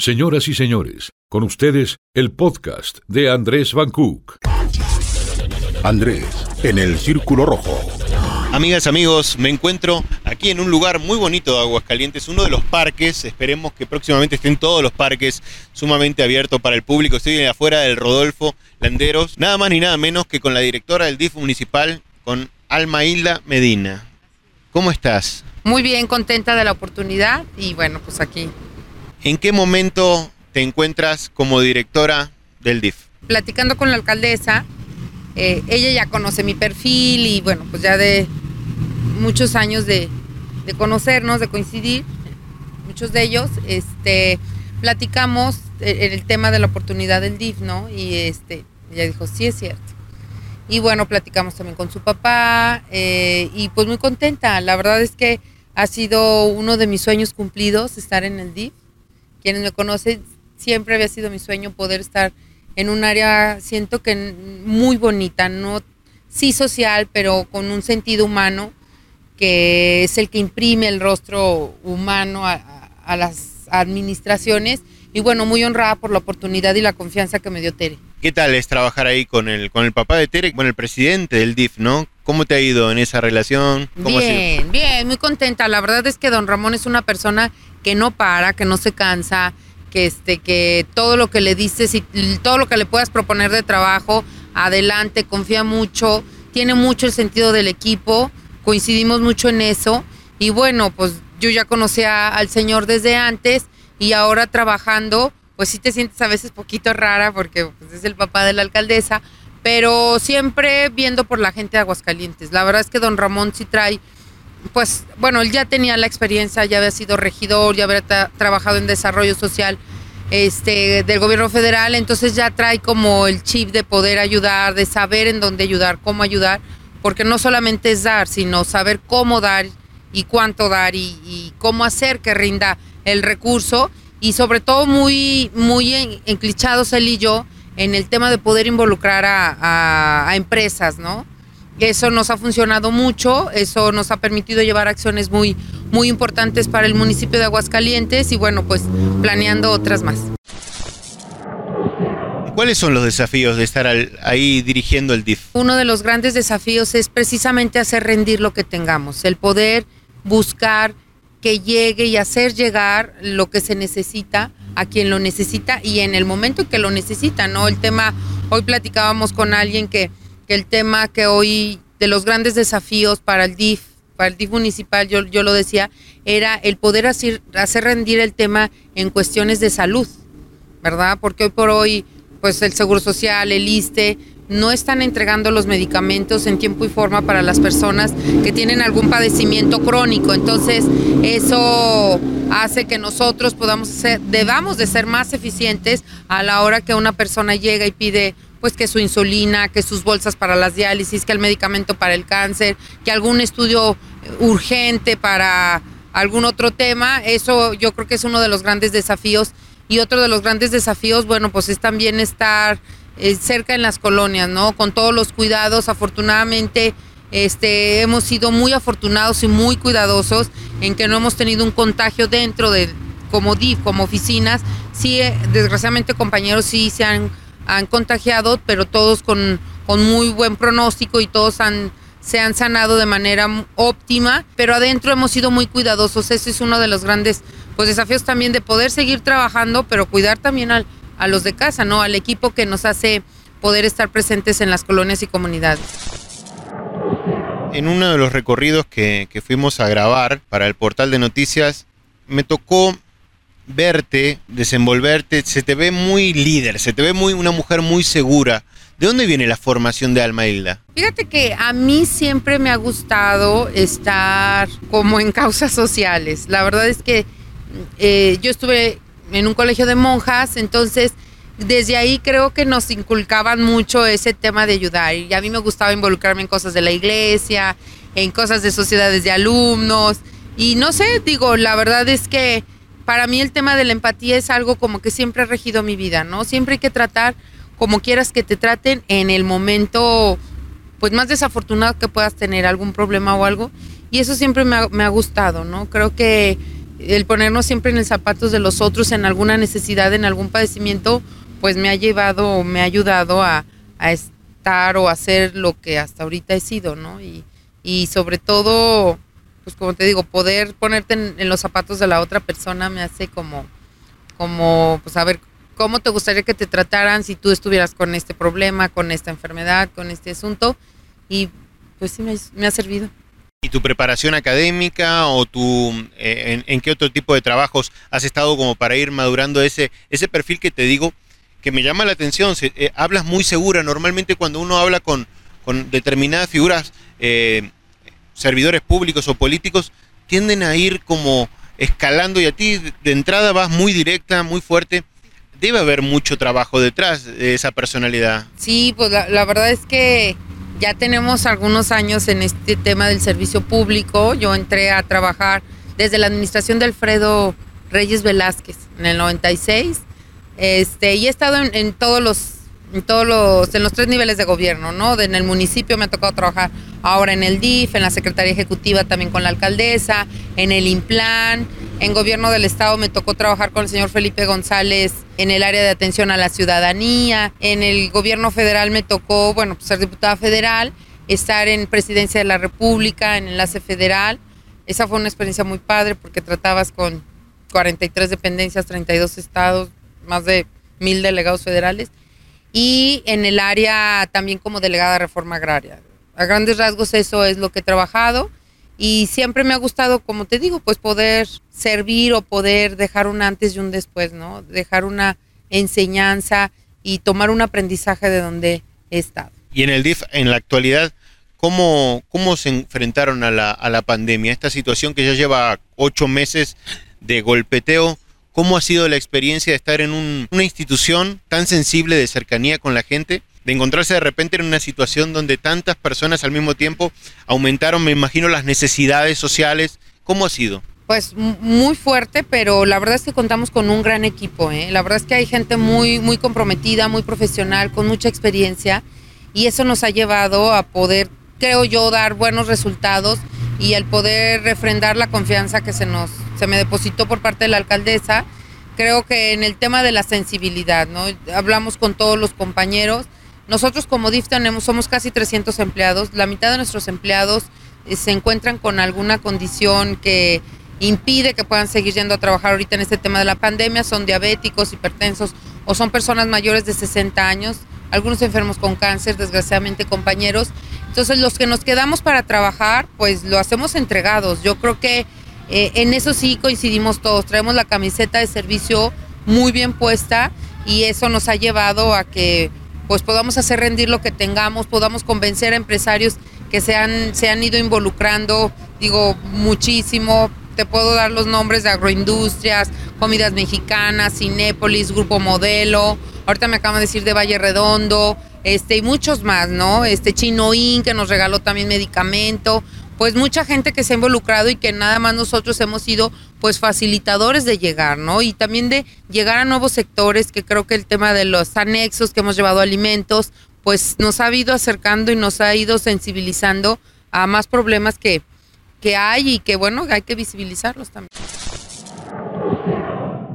Señoras y señores, con ustedes el podcast de Andrés Van Cook. Andrés, en el Círculo Rojo. Amigas, amigos, me encuentro aquí en un lugar muy bonito de Aguascalientes, uno de los parques, esperemos que próximamente estén todos los parques sumamente abiertos para el público. Estoy afuera del Rodolfo Landeros, nada más ni nada menos que con la directora del DIF municipal, con Alma Hilda Medina. ¿Cómo estás? Muy bien, contenta de la oportunidad y bueno, pues aquí. ¿En qué momento te encuentras como directora del DIF? Platicando con la alcaldesa, eh, ella ya conoce mi perfil y bueno, pues ya de muchos años de, conocernos, de coincidir, muchos de ellos, este, platicamos en el tema de la oportunidad del DIF, ¿no? Y este, ella dijo, sí es cierto. Y bueno, platicamos también con su papá eh, y pues muy contenta. La verdad es que ha sido uno de mis sueños cumplidos estar en el DIF. Quienes me conocen, siempre había sido mi sueño poder estar en un área, siento que muy bonita, no sí social, pero con un sentido humano que es el que imprime el rostro humano a, las administraciones y bueno, muy honrada por la oportunidad y la confianza que me dio Tere. ¿Qué tal es trabajar ahí con el, con el papá de Tere, con el presidente del DIF, no? ¿Cómo te ha ido en esa relación? bien, bien, muy contenta. La verdad es que don Ramón es una persona que no para, que no se cansa, que este, que todo lo que le dices y todo lo que le puedas proponer de trabajo, adelante, confía mucho, tiene mucho el sentido del equipo coincidimos mucho en eso. Y bueno, pues yo ya conocía al Señor desde antes y ahora trabajando, pues sí te sientes a veces poquito rara porque pues, es el papá de la alcaldesa, pero siempre viendo por la gente de Aguascalientes. La verdad es que don Ramón sí trae, pues bueno, él ya tenía la experiencia, ya había sido regidor, ya había trabajado en desarrollo social este, del gobierno federal, entonces ya trae como el chip de poder ayudar, de saber en dónde ayudar, cómo ayudar porque no solamente es dar, sino saber cómo dar y cuánto dar y, cómo hacer que rinda el recurso y sobre todo muy, muy enclichados él y yo en el tema de poder involucrar a, empresas, ¿no? Eso nos ha funcionado mucho, eso nos ha permitido llevar acciones muy, muy importantes para el municipio de Aguascalientes y bueno, pues planeando otras más. ¿Cuáles son los desafíos de estar ahí dirigiendo el DIF? Uno de los grandes desafíos es precisamente hacer rendir lo que tengamos, el poder buscar que llegue y hacer llegar lo que se necesita a quien lo necesita y en el momento que lo necesita, ¿no? El tema, hoy platicábamos con alguien que, el tema que hoy de los grandes desafíos para el DIF, para el DIF municipal, yo, yo lo decía, era el poder hacer, hacer rendir el tema en cuestiones de salud, ¿verdad? Porque hoy por hoy pues el Seguro Social, el ISTE, no están entregando los medicamentos en tiempo y forma para las personas que tienen algún padecimiento crónico. Entonces, eso hace que nosotros podamos debamos de ser más eficientes a la hora que una persona llega y pide pues que su insulina, que sus bolsas para las diálisis, que el medicamento para el cáncer, que algún estudio urgente para algún otro tema. Eso yo creo que es uno de los grandes desafíos y otro de los grandes desafíos, bueno, pues es también estar eh, cerca en las colonias, ¿no? Con todos los cuidados, afortunadamente, este, hemos sido muy afortunados y muy cuidadosos en que no hemos tenido un contagio dentro de, como DIF, como oficinas. Sí, eh, desgraciadamente compañeros sí se han, han contagiado, pero todos con, con muy buen pronóstico y todos han se han sanado de manera óptima, pero adentro hemos sido muy cuidadosos. Ese es uno de los grandes pues, desafíos también de poder seguir trabajando, pero cuidar también al, a los de casa, ¿no? Al equipo que nos hace poder estar presentes en las colonias y comunidades. En uno de los recorridos que, que fuimos a grabar para el portal de noticias, me tocó verte, desenvolverte, se te ve muy líder, se te ve muy una mujer muy segura. ¿De dónde viene la formación de Alma Hilda? Fíjate que a mí siempre me ha gustado estar como en causas sociales. La verdad es que eh, yo estuve en un colegio de monjas, entonces desde ahí creo que nos inculcaban mucho ese tema de ayudar. Y a mí me gustaba involucrarme en cosas de la iglesia, en cosas de sociedades de alumnos. Y no sé, digo, la verdad es que para mí el tema de la empatía es algo como que siempre ha regido mi vida, ¿no? Siempre hay que tratar como quieras que te traten en el momento pues más desafortunado que puedas tener algún problema o algo. Y eso siempre me ha, me ha gustado, ¿no? Creo que el ponernos siempre en el zapatos de los otros, en alguna necesidad, en algún padecimiento, pues me ha llevado, me ha ayudado a, a estar o hacer lo que hasta ahorita he sido, ¿no? Y, y sobre todo, pues como te digo, poder ponerte en, los zapatos de la otra persona me hace como, como, pues a ver, ¿cómo te gustaría que te trataran si tú estuvieras con este problema, con esta enfermedad, con este asunto? Y pues sí me, ha servido. ¿Y tu preparación académica o tu, eh, en, qué otro tipo de trabajos has estado como para ir madurando ese, ese perfil que te digo que me llama la atención? Eh, hablas muy segura. Normalmente cuando uno habla con, con determinadas figuras eh, servidores públicos o políticos tienden a ir como escalando y a ti de entrada vas muy directa, muy fuerte. Debe haber mucho trabajo detrás de esa personalidad. Sí, pues la, verdad es que ya tenemos algunos años en este tema del servicio público. Yo entré a trabajar desde la administración de Alfredo Reyes Velázquez en el 96. Este, y he estado en todos los en todos los, en los tres niveles de gobierno, ¿no? En el municipio me ha tocado trabajar ahora en el DIF, en la Secretaría Ejecutiva también con la alcaldesa, en el IMPLAN, en gobierno del estado me tocó trabajar con el señor Felipe González en el área de atención a la ciudadanía, en el gobierno federal me tocó, bueno, pues ser diputada federal, estar en presidencia de la República, en enlace federal. Esa fue una experiencia muy padre porque tratabas con 43 dependencias, 32 estados, más de mil delegados federales y en el área también como delegada de reforma agraria. A grandes rasgos eso es lo que he trabajado y siempre me ha gustado, como te digo, pues poder servir o poder dejar un antes y un después, ¿no? Dejar una enseñanza y tomar un aprendizaje de donde he estado. Y en el DIF, en la actualidad, ¿cómo, cómo se enfrentaron a la, a la pandemia? Esta situación que ya lleva ocho meses de golpeteo, ¿Cómo ha sido la experiencia de estar en una institución tan sensible de cercanía con la gente? De encontrarse de repente en una situación donde tantas personas al mismo tiempo aumentaron, me imagino, las necesidades sociales. ¿Cómo ha sido? Pues muy fuerte, pero la verdad es que contamos con un gran equipo. ¿eh? La verdad es que hay gente muy, muy comprometida, muy profesional, con mucha experiencia y eso nos ha llevado a poder, creo yo, dar buenos resultados y el poder refrendar la confianza que se nos se me depositó por parte de la alcaldesa. Creo que en el tema de la sensibilidad, ¿no? Hablamos con todos los compañeros. Nosotros como DIF tenemos, somos casi 300 empleados. La mitad de nuestros empleados eh, se encuentran con alguna condición que impide que puedan seguir yendo a trabajar ahorita en este tema de la pandemia. Son diabéticos, hipertensos o son personas mayores de 60 años. Algunos enfermos con cáncer, desgraciadamente compañeros. Entonces los que nos quedamos para trabajar, pues lo hacemos entregados. Yo creo que eh, en eso sí coincidimos todos, traemos la camiseta de servicio muy bien puesta y eso nos ha llevado a que pues podamos hacer rendir lo que tengamos, podamos convencer a empresarios que se han, se han ido involucrando, digo, muchísimo. Te puedo dar los nombres de agroindustrias, comidas mexicanas, Cinépolis, Grupo Modelo, ahorita me acaban de decir de Valle Redondo, este, y muchos más, ¿no? Este Chinoín que nos regaló también medicamento pues mucha gente que se ha involucrado y que nada más nosotros hemos sido pues facilitadores de llegar, ¿no? Y también de llegar a nuevos sectores, que creo que el tema de los anexos que hemos llevado alimentos, pues nos ha ido acercando y nos ha ido sensibilizando a más problemas que, que hay y que bueno, hay que visibilizarlos también.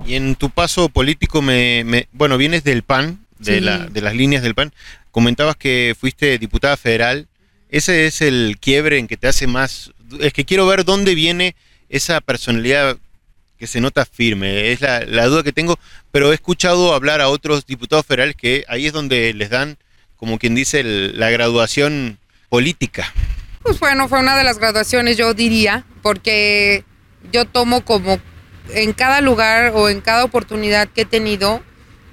Y en tu paso político, me, bueno, vienes del PAN, de, la, de las líneas del PAN, comentabas que fuiste diputada federal ese es el quiebre en que te hace más... Es que quiero ver dónde viene esa personalidad que se nota firme. Es la, duda que tengo, pero he escuchado hablar a otros diputados federales que ahí es donde les dan, como quien dice, la graduación política. Pues bueno, fue una de las graduaciones, yo diría, porque yo tomo como en cada lugar o en cada oportunidad que he tenido,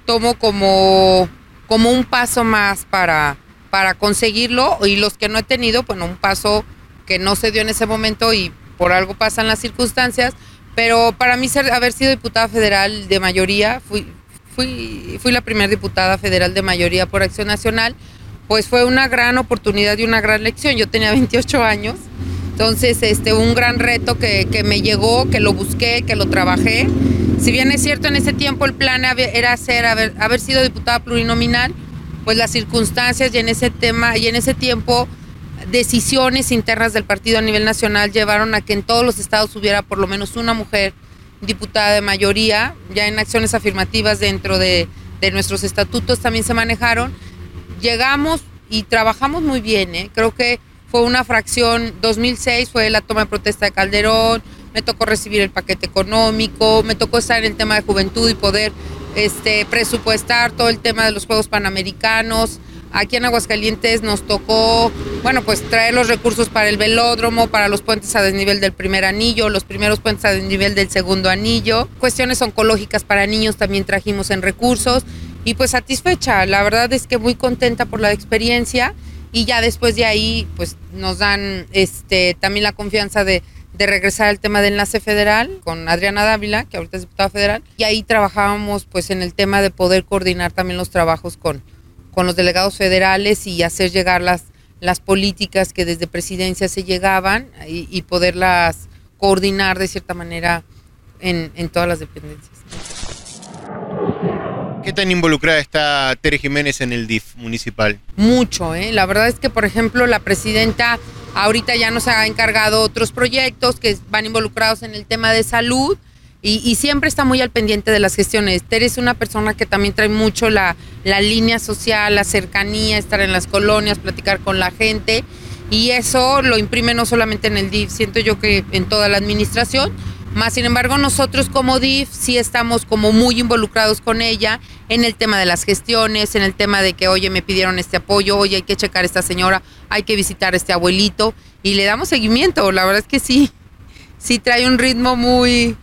tomo como, como un paso más para, para conseguirlo y los que no he tenido, bueno, un paso que no se dio en ese momento y por algo pasan las circunstancias, pero para mí ser, haber sido diputada federal de mayoría, fui, fui, fui la primera diputada federal de mayoría por Acción Nacional, pues fue una gran oportunidad y una gran lección. Yo tenía 28 años, entonces este, un gran reto que, que me llegó, que lo busqué, que lo trabajé. Si bien es cierto, en ese tiempo el plan era ser, haber, haber sido diputada plurinominal, pues las circunstancias y en ese tema y en ese tiempo decisiones internas del partido a nivel nacional llevaron a que en todos los estados hubiera por lo menos una mujer diputada de mayoría, ya en acciones afirmativas dentro de, de nuestros estatutos también se manejaron. Llegamos y trabajamos muy bien, ¿eh? creo que fue una fracción, 2006 fue la toma de protesta de Calderón, me tocó recibir el paquete económico, me tocó estar en el tema de juventud y poder este, presupuestar todo el tema de los Juegos Panamericanos. Aquí en Aguascalientes nos tocó, bueno, pues traer los recursos para el velódromo, para los puentes a desnivel del primer anillo, los primeros puentes a desnivel del segundo anillo. Cuestiones oncológicas para niños también trajimos en recursos y pues satisfecha. La verdad es que muy contenta por la experiencia y ya después de ahí pues nos dan este, también la confianza de de regresar al tema del enlace federal con Adriana Dávila, que ahorita es diputada federal, y ahí trabajábamos pues en el tema de poder coordinar también los trabajos con, con los delegados federales y hacer llegar las, las políticas que desde presidencia se llegaban y, poderlas coordinar de cierta manera en, en todas las dependencias. ¿Qué tan involucrada está Tere Jiménez en el DIF municipal? Mucho, ¿eh? La verdad es que, por ejemplo, la presidenta Ahorita ya nos ha encargado otros proyectos que van involucrados en el tema de salud y, siempre está muy al pendiente de las gestiones. Tere es una persona que también trae mucho la, la línea social, la cercanía, estar en las colonias, platicar con la gente y eso lo imprime no solamente en el DIF, siento yo que en toda la administración más sin embargo, nosotros como DIF sí estamos como muy involucrados con ella en el tema de las gestiones, en el tema de que, oye, me pidieron este apoyo, oye, hay que checar a esta señora, hay que visitar a este abuelito y le damos seguimiento. La verdad es que sí, sí trae un ritmo muy,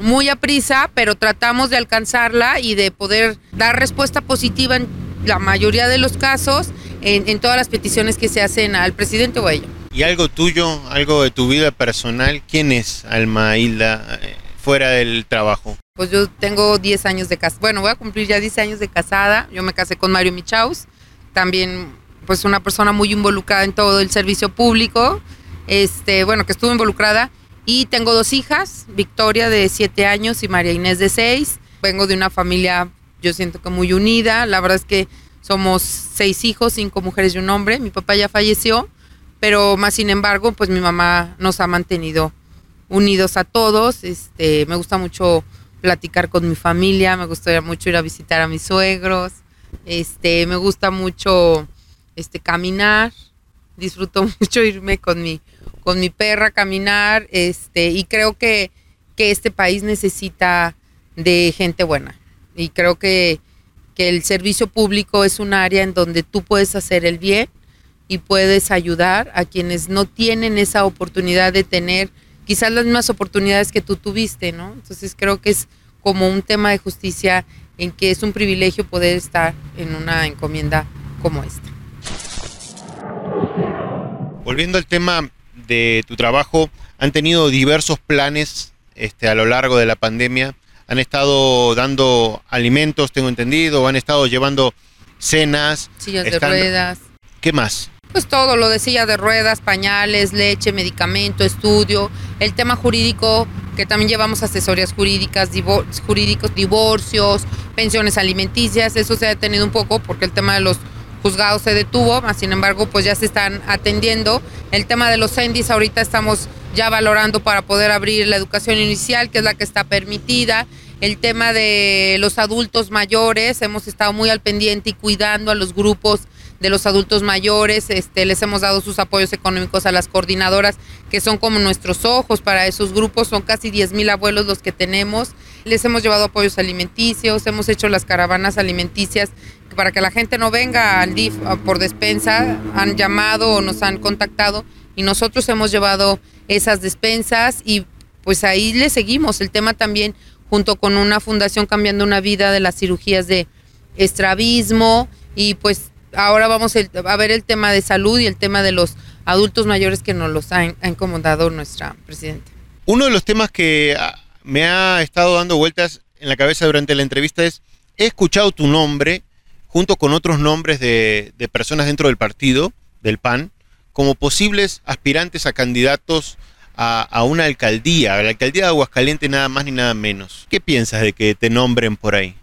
muy a prisa, pero tratamos de alcanzarla y de poder dar respuesta positiva en la mayoría de los casos en, en todas las peticiones que se hacen al presidente o a ella. ¿Y algo tuyo, algo de tu vida personal? ¿Quién es Alma Hilda eh, fuera del trabajo? Pues yo tengo 10 años de casada. Bueno, voy a cumplir ya 10 años de casada. Yo me casé con Mario Michaus. También, pues una persona muy involucrada en todo el servicio público. Este, bueno, que estuvo involucrada. Y tengo dos hijas, Victoria de 7 años y María Inés de 6. Vengo de una familia, yo siento que muy unida. La verdad es que somos seis hijos, cinco mujeres y un hombre. Mi papá ya falleció pero más sin embargo, pues mi mamá nos ha mantenido unidos a todos. Este, me gusta mucho platicar con mi familia, me gusta mucho ir a visitar a mis suegros. Este, me gusta mucho este caminar, disfruto mucho irme con mi con mi perra a caminar, este, y creo que, que este país necesita de gente buena. Y creo que, que el servicio público es un área en donde tú puedes hacer el bien y puedes ayudar a quienes no tienen esa oportunidad de tener quizás las mismas oportunidades que tú tuviste, ¿no? Entonces creo que es como un tema de justicia en que es un privilegio poder estar en una encomienda como esta. Volviendo al tema de tu trabajo, han tenido diversos planes este, a lo largo de la pandemia. Han estado dando alimentos, tengo entendido, han estado llevando cenas. Sillas de ruedas. ¿Qué más? Pues todo, lo de silla de ruedas, pañales, leche, medicamento, estudio, el tema jurídico, que también llevamos asesorías jurídicas, jurídicos, divorcios, pensiones alimenticias, eso se ha detenido un poco porque el tema de los juzgados se detuvo, sin embargo, pues ya se están atendiendo. El tema de los CENDIS ahorita estamos ya valorando para poder abrir la educación inicial, que es la que está permitida. El tema de los adultos mayores, hemos estado muy al pendiente y cuidando a los grupos de los adultos mayores, este, les hemos dado sus apoyos económicos a las coordinadoras, que son como nuestros ojos para esos grupos, son casi 10 mil abuelos los que tenemos, les hemos llevado apoyos alimenticios, hemos hecho las caravanas alimenticias para que la gente no venga al DIF por despensa, han llamado o nos han contactado y nosotros hemos llevado esas despensas y pues ahí le seguimos. El tema también junto con una fundación cambiando una vida de las cirugías de estrabismo y pues ahora vamos a ver el tema de salud y el tema de los adultos mayores que nos los ha, incomodado nuestra presidenta. Uno de los temas que ah, me ha estado dando vueltas en la cabeza durante la entrevista es, he escuchado tu nombre junto con otros nombres de, personas dentro del partido, del PAN, como posibles aspirantes a candidatos a, a, una alcaldía, a la alcaldía de Aguascalientes nada más ni nada menos. ¿Qué piensas de que te nombren por ahí?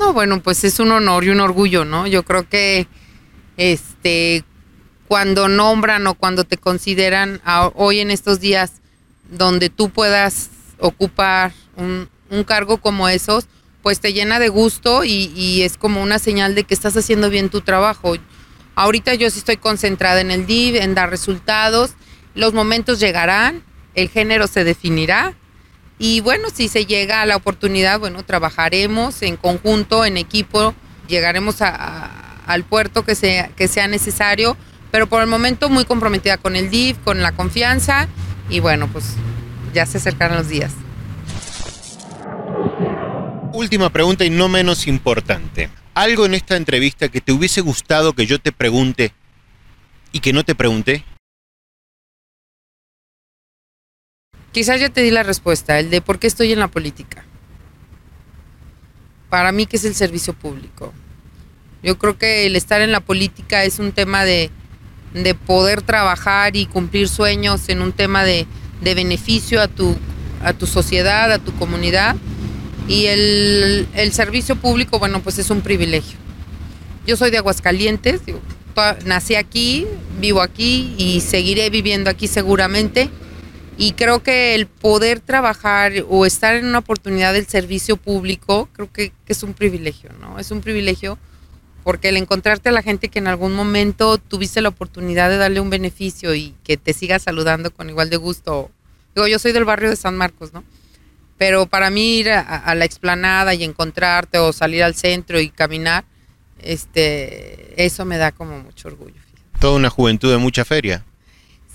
No, bueno, pues es un honor y un orgullo, ¿no? Yo creo que este cuando nombran o cuando te consideran hoy en estos días donde tú puedas ocupar un, cargo como esos, pues te llena de gusto y, es como una señal de que estás haciendo bien tu trabajo. Ahorita yo sí estoy concentrada en el DIV, en dar resultados, los momentos llegarán, el género se definirá y bueno, si se llega a la oportunidad, bueno, trabajaremos en conjunto, en equipo, llegaremos a, al puerto que sea, que sea necesario, pero por el momento muy comprometida con el DIV, con la confianza y bueno, pues ya se acercan los días. Última pregunta y no menos importante. ¿Algo en esta entrevista que te hubiese gustado que yo te pregunte y que no te pregunté? Quizás ya te di la respuesta, el de por qué estoy en la política. Para mí, ¿qué es el servicio público? Yo creo que el estar en la política es un tema de, de poder trabajar y cumplir sueños en un tema de, de beneficio a tu, a tu sociedad, a tu comunidad. Y el, el, servicio público, bueno, pues es un privilegio. Yo soy de Aguascalientes, nací aquí, vivo aquí y seguiré viviendo aquí seguramente. Y creo que el poder trabajar o estar en una oportunidad del servicio público, creo que es un privilegio, ¿no? Es un privilegio porque el encontrarte a la gente que en algún momento tuviste la oportunidad de darle un beneficio y que te siga saludando con igual de gusto. Digo, yo soy del barrio de San Marcos, ¿no? Pero para mí ir a, a la explanada y encontrarte o salir al centro y caminar, este, eso me da como mucho orgullo. Toda una juventud de mucha feria.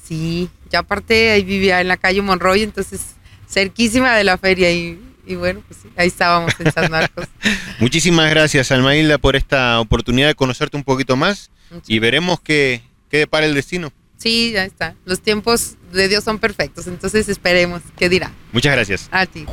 Sí, ya aparte ahí vivía en la calle Monroy, entonces cerquísima de la feria y, y bueno, pues sí, ahí estábamos en San Marcos. Muchísimas gracias, Almailda, por esta oportunidad de conocerte un poquito más Muchas y veremos qué, qué depara el destino. Sí, ya está. Los tiempos de Dios son perfectos, entonces esperemos qué dirá. Muchas gracias. A ti.